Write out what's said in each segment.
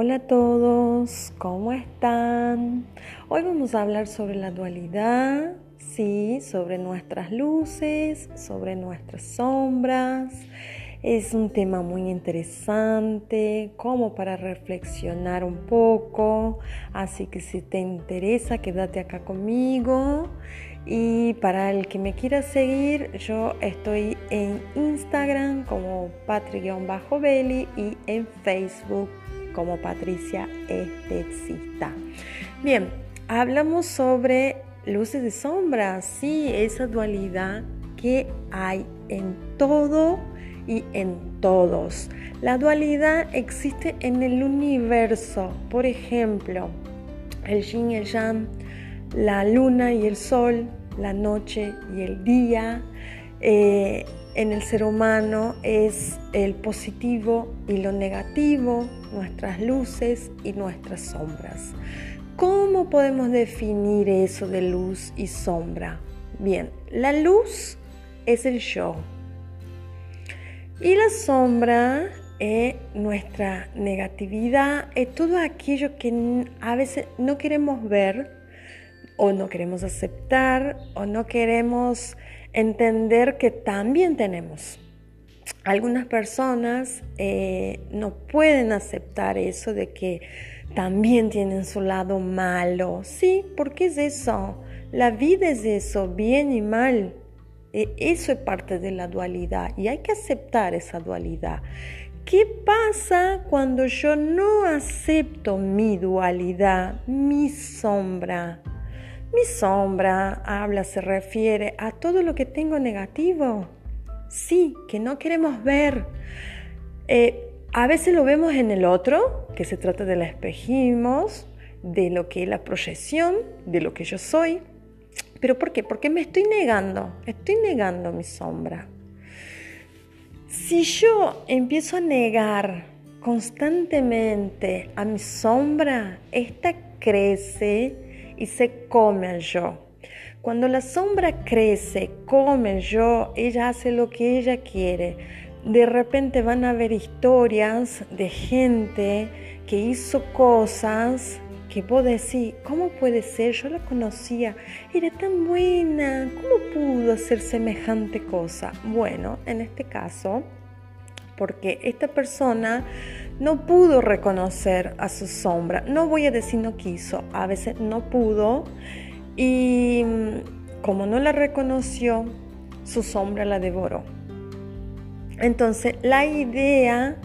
Hola a todos, ¿cómo están? Hoy vamos a hablar sobre la dualidad, sí, sobre nuestras luces, sobre nuestras sombras. Es un tema muy interesante, como para reflexionar un poco. Así que si te interesa, quédate acá conmigo. Y para el que me quiera seguir, yo estoy en Instagram como patri-belly y en Facebook como Patricia Estetista. Bien, hablamos sobre luces y sombras, sí, esa dualidad que hay en todo y en todos. La dualidad existe en el universo. Por ejemplo, el yin y el yang, la luna y el sol, la noche y el día. Eh, en el ser humano es el positivo y lo negativo, nuestras luces y nuestras sombras. ¿Cómo podemos definir eso de luz y sombra? Bien, la luz es el yo, y la sombra es nuestra negatividad, es todo aquello que a veces no queremos ver o no queremos aceptar o no queremos entender que también tenemos. Algunas personas eh, no pueden aceptar eso de que también tienen su lado malo. Sí, porque es eso. La vida es eso, bien y mal. E, eso es parte de la dualidad y hay que aceptar esa dualidad. ¿Qué pasa cuando yo no acepto mi dualidad, mi sombra? Mi sombra habla, se refiere a todo lo que tengo negativo. Sí, que no queremos ver. Eh, a veces lo vemos en el otro, que se trata del espejismo, de lo que es la proyección, de lo que yo soy. ¿Pero por qué? Porque me estoy negando, estoy negando mi sombra. Si yo empiezo a negar constantemente a mi sombra, esta crece y se come al yo. Cuando la sombra crece, come el yo, ella hace lo que ella quiere. De repente van a haber historias de gente que hizo cosas que vos decís, ¿cómo puede ser? Yo la conocía, era tan buena, ¿cómo pudo hacer semejante cosa? Bueno, en este caso, porque esta persona no pudo reconocer a su sombra, no voy a decir no quiso, a veces no pudo, y como no la reconoció, su sombra la devoró. Entonces, la idea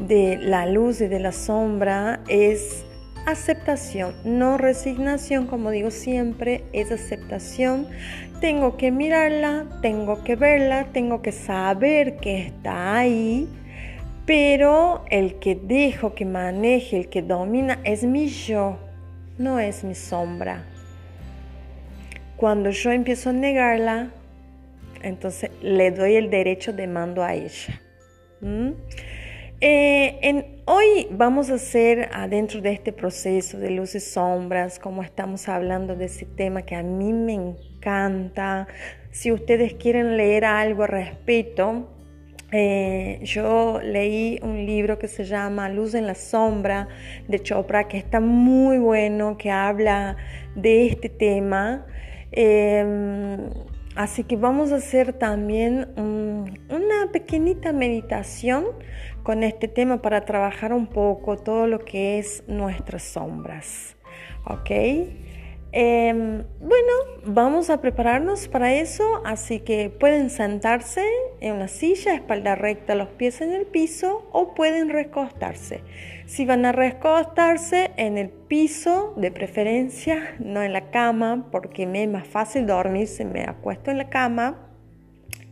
de la luz y de la sombra es aceptación, no resignación, como digo siempre, es aceptación. Tengo que mirarla, tengo que verla, tengo que saber que está ahí, pero el que dejo que maneje, el que domina es mi yo, no es mi sombra. Cuando yo empiezo a negarla, entonces le doy el derecho de mando a ella. Eh, en, hoy vamos a hacer adentro de este proceso de luces y sombras, como estamos hablando de ese tema que a mí me encanta. Si ustedes quieren leer algo al respecto, eh, yo leí un libro que se llama Luz en la Sombra de Chopra, que está muy bueno, que habla de este tema. Em, así que vamos a hacer también una pequeñita meditación con este tema para trabajar un poco todo lo que es nuestras sombras. ¿Ok? Em, bueno, vamos a prepararnos para eso, así que pueden sentarse en una silla, espalda recta, los pies en el piso o pueden recostarse. Si van a recostarse en el piso, de preferencia, no en la cama, porque me es más fácil dormirse, me acuesto en la cama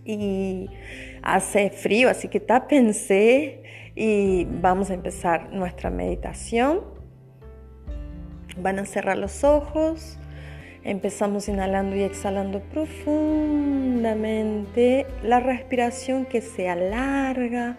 y hace frío, así que tápense y vamos a empezar nuestra meditación. Van a cerrar los ojos. Empezamos inhalando y exhalando profundamente. La respiración que sea larga,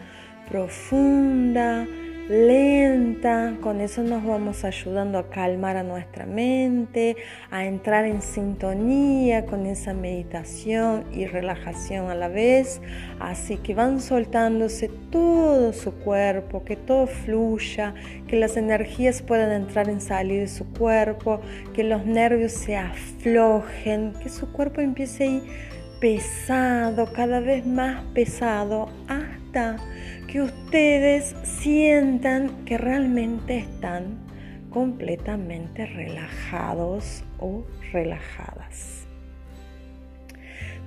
profunda, lenta, con eso nos vamos ayudando a calmar a nuestra mente, a entrar en sintonía con esa meditación y relajación a la vez, así que van soltándose todo su cuerpo, que todo fluya, que las energías puedan entrar en salir de su cuerpo, que los nervios se aflojen, que su cuerpo empiece a ir pesado, cada vez más pesado, hasta que ustedes sientan que realmente están completamente relajados o relajadas.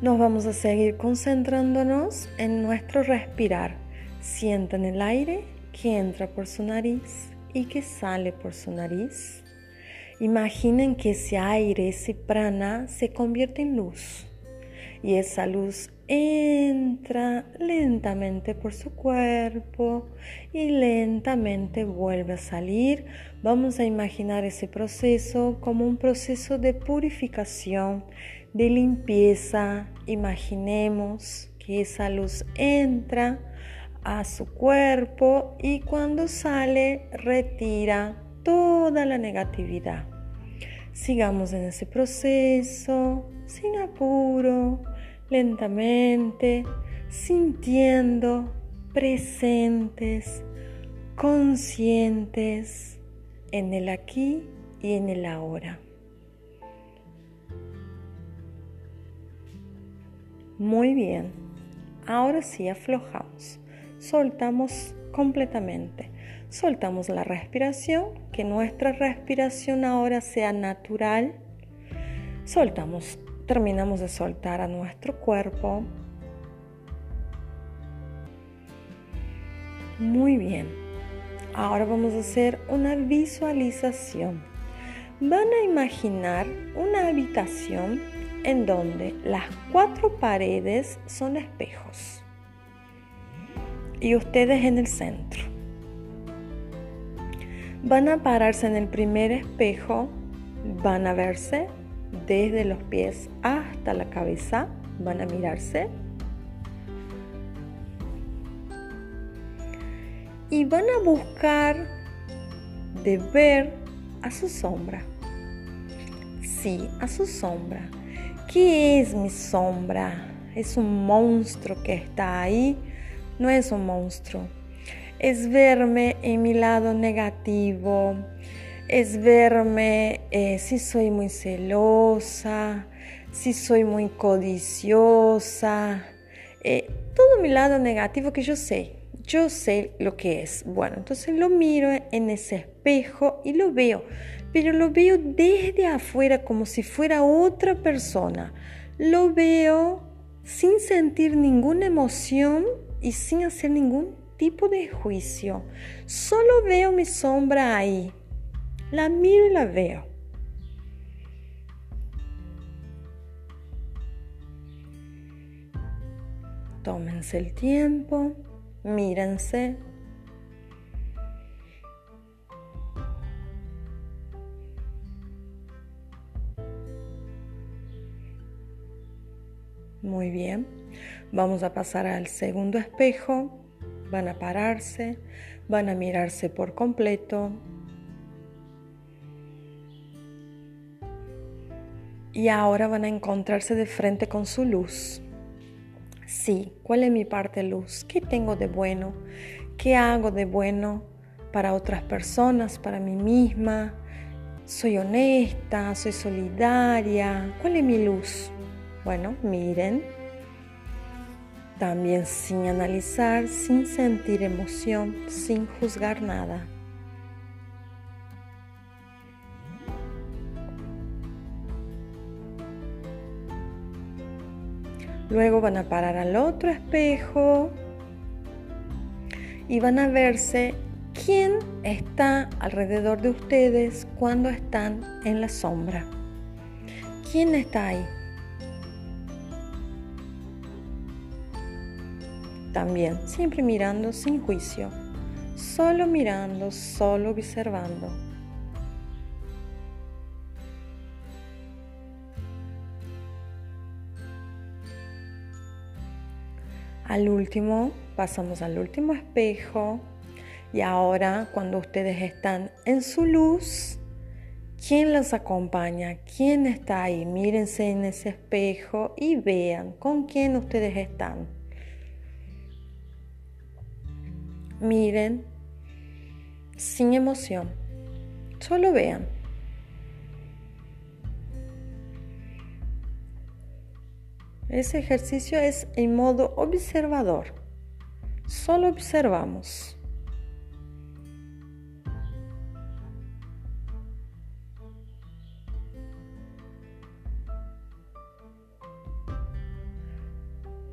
Nos vamos a seguir concentrándonos en nuestro respirar. Sientan el aire que entra por su nariz y que sale por su nariz. Imaginen que ese aire, ese prana, se convierte en luz y esa luz entra lentamente por su cuerpo y lentamente vuelve a salir. Vamos a imaginar ese proceso como un proceso de purificación, de limpieza. Imaginemos que esa luz entra a su cuerpo y cuando sale retira toda la negatividad. Sigamos en ese proceso sin apuro lentamente, sintiendo presentes, conscientes en el aquí y en el ahora. Muy bien, ahora sí aflojamos, soltamos completamente, soltamos la respiración, que nuestra respiración ahora sea natural, soltamos terminamos de soltar a nuestro cuerpo. Muy bien. Ahora vamos a hacer una visualización. Van a imaginar una habitación en donde las cuatro paredes son espejos y ustedes en el centro. Van a pararse en el primer espejo, van a verse desde los pies hasta la cabeza. Van a mirarse. Y van a buscar de ver a su sombra. Sí, a su sombra. ¿Qué es mi sombra? ¿Es un monstruo que está ahí? No es un monstruo. Es verme en mi lado negativo, es verme eh, si soy muy celosa, si soy muy codiciosa, eh, todo mi lado negativo que yo sé, yo sé lo que es. Bueno, entonces lo miro en ese espejo y lo veo, pero lo veo desde afuera como si fuera otra persona. Lo veo sin sentir ninguna emoción y sin hacer ningún tipo de juicio. Solo veo mi sombra ahí, la miro y la veo. Tómense el tiempo, mírense. Muy bien, vamos a pasar al segundo espejo. Van a pararse, van a mirarse por completo, y ahora van a encontrarse de frente con su luz. Sí, ¿cuál es mi parte luz? ¿Qué tengo de bueno? ¿Qué hago de bueno para otras personas, para mí misma? ¿Soy honesta? ¿Soy solidaria? ¿Cuál es mi luz? Bueno, miren. También sin analizar, sin sentir emoción, sin juzgar nada. Luego van a parar al otro espejo y van a verse quién está alrededor de ustedes cuando están en la sombra. ¿Quién está ahí? También, siempre mirando sin juicio, solo mirando, solo observando. Al último, pasamos al último espejo Y ahora, cuando ustedes están en su luz, ¿quién los acompaña? ¿Quién está ahí? Mírense en ese espejo y vean con quién ustedes están. Miren sin emoción. Solo vean. Ese ejercicio es en modo observador. Solo observamos.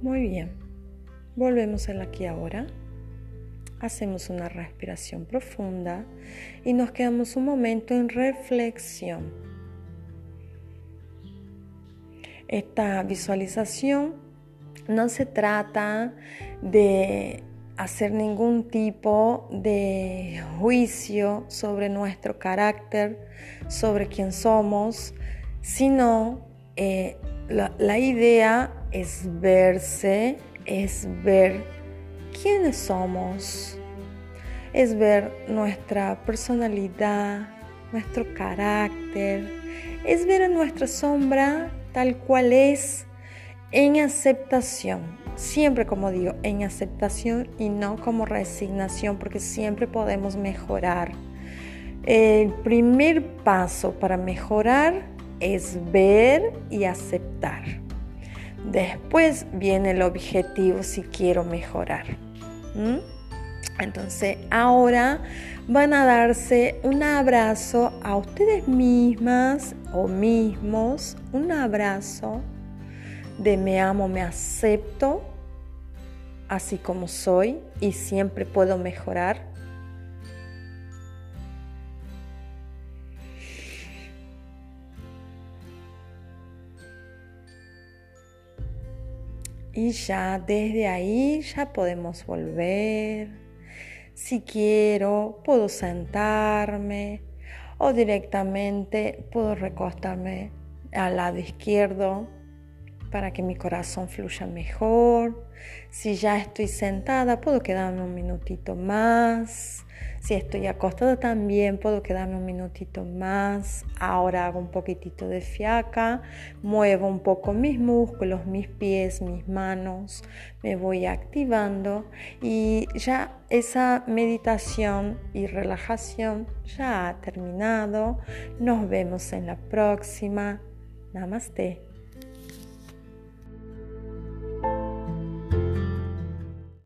Muy bien. Volvemos al aquí ahora. Hacemos una respiración profunda y nos quedamos un momento en reflexión. Esta visualización no se trata de hacer ningún tipo de juicio sobre nuestro carácter, sobre quién somos, sino eh, la, la idea es verse, es ver quiénes somos, es ver nuestra personalidad, nuestro carácter, es ver a nuestra sombra tal cual es en aceptación. Siempre como digo, en aceptación y no como resignación, porque siempre podemos mejorar. El primer paso para mejorar es ver y aceptar. Después viene el objetivo si quiero mejorar. Entonces ahora van a darse un abrazo a ustedes mismas o mismos, un abrazo de me amo, me acepto así como soy y siempre puedo mejorar. Y ya desde ahí ya podemos volver. Si quiero, puedo sentarme o directamente puedo recostarme al lado izquierdo para que mi corazón fluya mejor. Si ya estoy sentada, puedo quedarme un minutito más. Si estoy acostada también puedo quedarme un minutito más. Ahora hago un poquitito de fiaca, muevo un poco mis músculos, mis pies, mis manos, me voy activando y ya esa meditación y relajación ya ha terminado. Nos vemos en la próxima. Namaste.